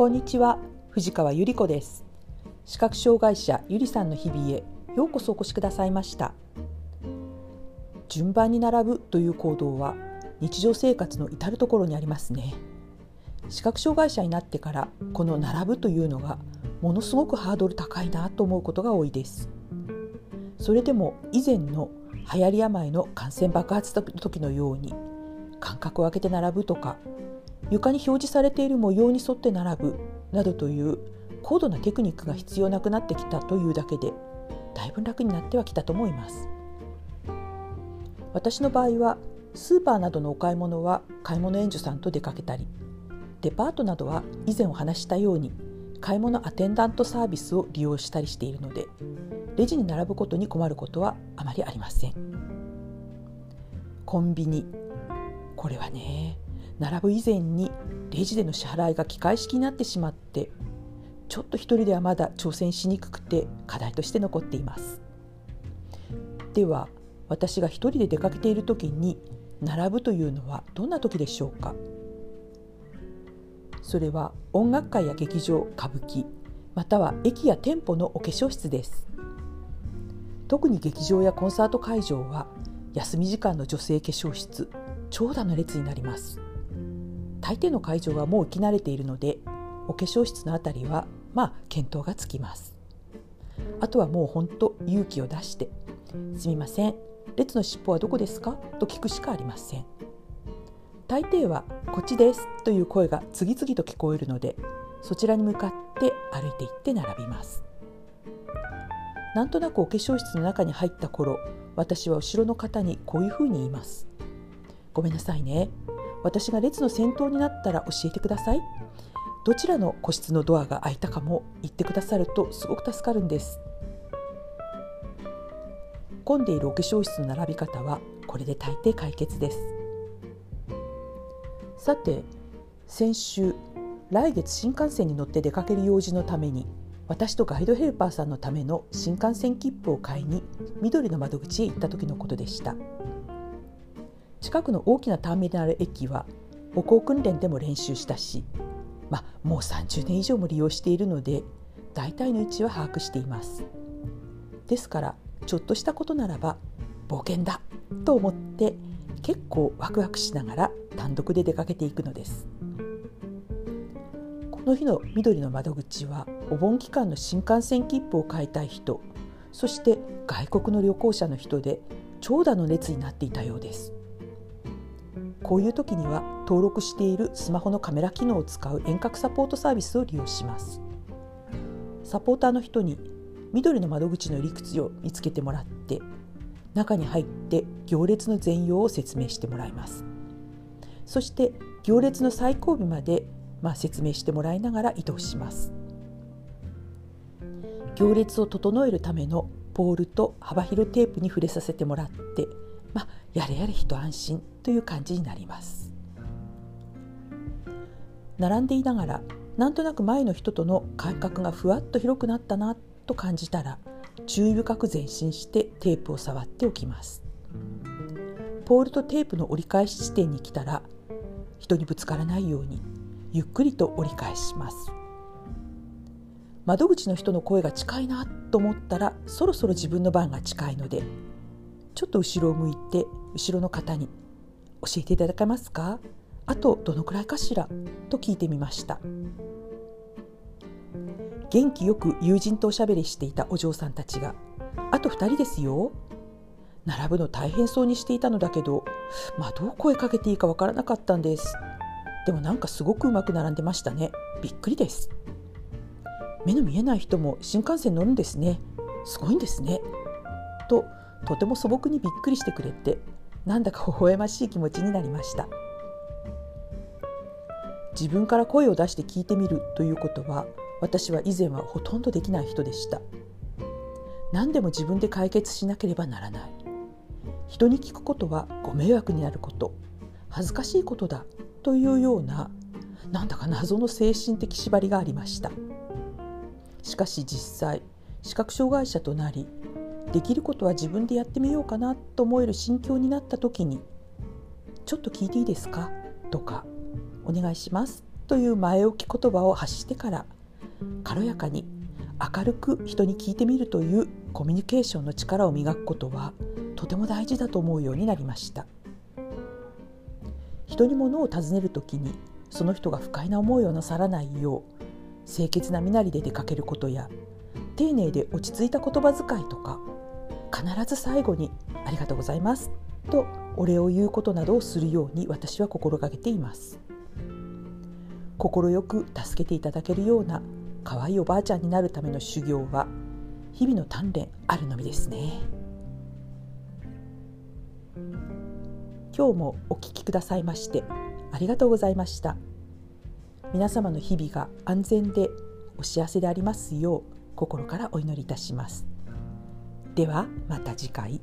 こんにちは。藤川ゆり子です。視覚障害者ゆりさんの日々へようこそお越しくださいました。順番に並ぶという行動は日常生活の至るところにありますね。視覚障害者になってからこの並ぶというのがものすごくハードル高いなと思うことが多いです。それでも以前の流行り病の感染爆発の時のように間隔を空けて並ぶとか床に表示されている模様に沿って並ぶなどという高度なテクニックが必要なくなってきたというだけでだいぶ楽になってはきたと思います。私の場合はスーパーなどのお買い物は買い物援助さんと出かけたりデパートなどは以前お話したように買い物アテンダントサービスを利用したりしているのでレジに並ぶことに困ることはあまりありません。コンビニ。これはね並ぶ以前にレジでの支払いが機械式になってしまってちょっと一人ではまだ挑戦しにくくて課題として残っています。では私が一人で出かけている時に並ぶというのはどんな時でしょうか？それは音楽会や劇場歌舞伎または駅や店舗のお化粧室です。特に劇場やコンサート会場は休み時間の女性化粧室長蛇の列になります。大抵の会場はもう着慣れているのでお化粧室のあたりはまあ見当がつきます。あとはもうほんと勇気を出して「すみません列の尻尾はどこですか?」と聞くしかありません大抵は「こっちです」という声が次々と聞こえるのでそちらに向かって歩いていって並びますなんとなくお化粧室の中に入った頃私は後ろの方にこういうふうに言います。ごめんなさいね。私が列の先頭になったら教えてください。どちらの個室のドアが開いたかも言ってくださるとすごく助かるんです。混んでいるお化粧室の並び方はこれで大抵解決です。さて先週来月新幹線に乗って出かける用事のために私とガイドヘルパーさんのための新幹線切符を買いに緑の窓口へ行った時のことでした。近くの大きなターミナル駅は歩行訓練でも練習したし、まあ、もう30年以上も利用しているので大体の位置は把握しています。ですからちょっとしたことならば冒険だと思って結構ワクワクしながら単独で出かけていくのです。この日の緑の窓口はお盆期間の新幹線切符を買いたい人そして外国の旅行者の人で長蛇の列になっていたようです。こういう時には登録しているスマホのカメラ機能を使う遠隔サポートサービスを利用します。サポーターの人に緑の窓口の入り口を見つけてもらって中に入って行列の全容を説明してもらいます。そして行列の最後尾まで、まあ、説明してもらいながら移動します。行列を整えるためのポールと幅広テープに触れさせてもらってまあ、やれやれ一安心という感じになります。並んでいながらなんとなく前の人との感覚がふわっと広くなったなと感じたら注意深く前進してテープを触っておきます。ポールとテープの折り返し地点に来たら人にぶつからないようにゆっくりと折り返します。窓口の人の声が近いなと思ったらそろそろ自分の番が近いのでちょっと後ろを向いて後ろの方に「教えていただけますか？あとどのくらいかしら?」と聞いてみました。元気よく友人とおしゃべりしていたお嬢さんたちが「あと2人ですよ」並ぶの大変そうにしていたのだけどまあどう声かけていいかわからなかったんです。でもなんかすごくうまく並んでましたね。びっくりです。目の見えない人も新幹線乗るんですね。すごいんですね。ととても素朴にびっくりしてくれてなんだか微笑ましい気持ちになりました。自分から声を出して聞いてみるということは私は以前はほとんどできない人でした。何でも自分で解決しなければならない。人に聞くことはご迷惑になること。恥ずかしいことだ。というようななんだか謎の精神的縛りがありました。しかし実際視覚障害者となりできることは自分でやってみようかなと思える心境になった時に「ちょっと聞いていいですか?」とか「お願いします」という前置き言葉を発してから軽やかに明るく人に聞いてみるというコミュニケーションの力を磨くことはとても大事だと思うようになりました人に物を尋ねる時にその人が不快な思いをなさらないよう清潔な身なりで出かけることや丁寧で落ち着いた言葉遣いとか必ず最後に「ありがとうございます」とお礼を言うことなどをするように私は心がけています。快く助けていただけるような可愛いおばあちゃんになるための修行は日々の鍛錬あるのみですね。今日もお聞きくださいましてありがとうございました。皆様の日々が安全でお幸せでありますよう心からお祈りいたします。ではまた次回。